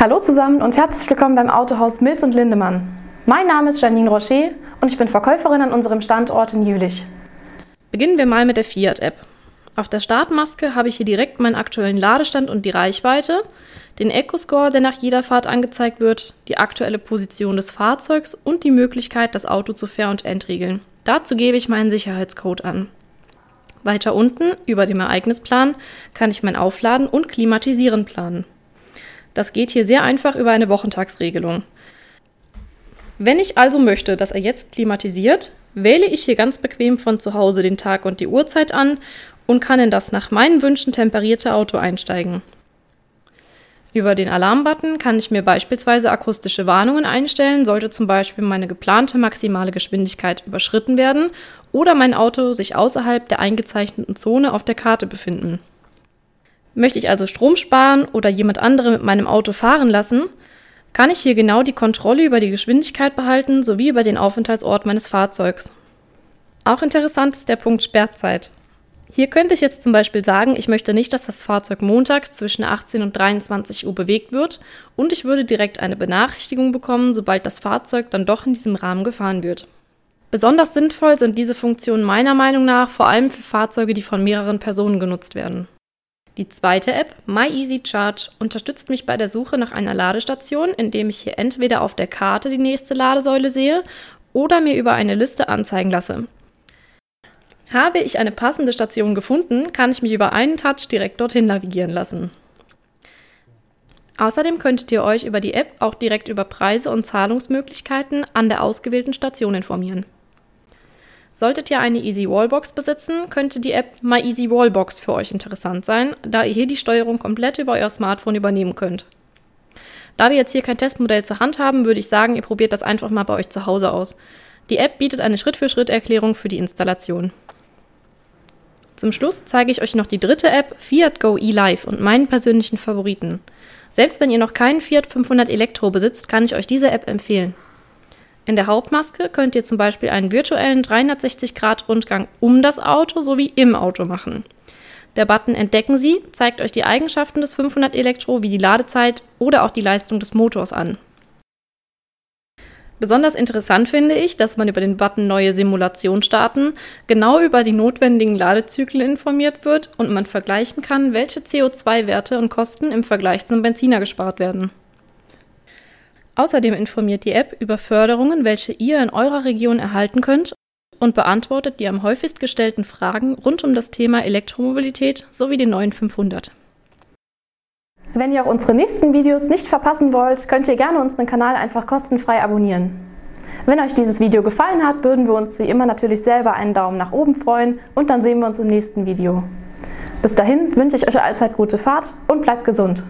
Hallo zusammen und herzlich willkommen beim Autohaus Milz und Lindemann. Mein Name ist Janine Rocher und ich bin Verkäuferin an unserem Standort in Jülich. Beginnen wir mal mit der Fiat-App. Auf der Startmaske habe ich hier direkt meinen aktuellen Ladestand und die Reichweite, den Eco-Score, der nach jeder Fahrt angezeigt wird, die aktuelle Position des Fahrzeugs und die Möglichkeit, das Auto zu ver- und entriegeln. Dazu gebe ich meinen Sicherheitscode an. Weiter unten, über dem Ereignisplan, kann ich mein Aufladen und Klimatisieren planen. Das geht hier sehr einfach über eine Wochentagsregelung. Wenn ich also möchte, dass er jetzt klimatisiert, wähle ich hier ganz bequem von zu Hause den Tag und die Uhrzeit an und kann in das nach meinen Wünschen temperierte Auto einsteigen. Über den Alarmbutton kann ich mir beispielsweise akustische Warnungen einstellen, sollte zum Beispiel meine geplante maximale Geschwindigkeit überschritten werden oder mein Auto sich außerhalb der eingezeichneten Zone auf der Karte befinden. Möchte ich also Strom sparen oder jemand andere mit meinem Auto fahren lassen, kann ich hier genau die Kontrolle über die Geschwindigkeit behalten sowie über den Aufenthaltsort meines Fahrzeugs. Auch interessant ist der Punkt Sperrzeit. Hier könnte ich jetzt zum Beispiel sagen, ich möchte nicht, dass das Fahrzeug montags zwischen 18 und 23 Uhr bewegt wird und ich würde direkt eine Benachrichtigung bekommen, sobald das Fahrzeug dann doch in diesem Rahmen gefahren wird. Besonders sinnvoll sind diese Funktionen meiner Meinung nach vor allem für Fahrzeuge, die von mehreren Personen genutzt werden. Die zweite App, MyEasyCharge, unterstützt mich bei der Suche nach einer Ladestation, indem ich hier entweder auf der Karte die nächste Ladesäule sehe oder mir über eine Liste anzeigen lasse. Habe ich eine passende Station gefunden, kann ich mich über einen Touch direkt dorthin navigieren lassen. Außerdem könntet ihr euch über die App auch direkt über Preise und Zahlungsmöglichkeiten an der ausgewählten Station informieren. Solltet ihr eine Easy Wallbox besitzen, könnte die App My Easy Wallbox für euch interessant sein, da ihr hier die Steuerung komplett über euer Smartphone übernehmen könnt. Da wir jetzt hier kein Testmodell zur Hand haben, würde ich sagen, ihr probiert das einfach mal bei euch zu Hause aus. Die App bietet eine Schritt-für-Schritt-Erklärung für die Installation. Zum Schluss zeige ich euch noch die dritte App, Fiat Go eLive und meinen persönlichen Favoriten. Selbst wenn ihr noch keinen Fiat 500 Elektro besitzt, kann ich euch diese App empfehlen. In der Hauptmaske könnt ihr zum Beispiel einen virtuellen 360-Grad-Rundgang um das Auto sowie im Auto machen. Der Button Entdecken Sie zeigt euch die Eigenschaften des 500 Elektro wie die Ladezeit oder auch die Leistung des Motors an. Besonders interessant finde ich, dass man über den Button Neue Simulation starten genau über die notwendigen Ladezyklen informiert wird und man vergleichen kann, welche CO2-Werte und Kosten im Vergleich zum Benziner gespart werden. Außerdem informiert die App über Förderungen, welche ihr in eurer Region erhalten könnt und beantwortet die am häufigst gestellten Fragen rund um das Thema Elektromobilität sowie den neuen 500. Wenn ihr auch unsere nächsten Videos nicht verpassen wollt, könnt ihr gerne unseren Kanal einfach kostenfrei abonnieren. Wenn euch dieses Video gefallen hat, würden wir uns wie immer natürlich selber einen Daumen nach oben freuen und dann sehen wir uns im nächsten Video. Bis dahin wünsche ich euch allzeit gute Fahrt und bleibt gesund.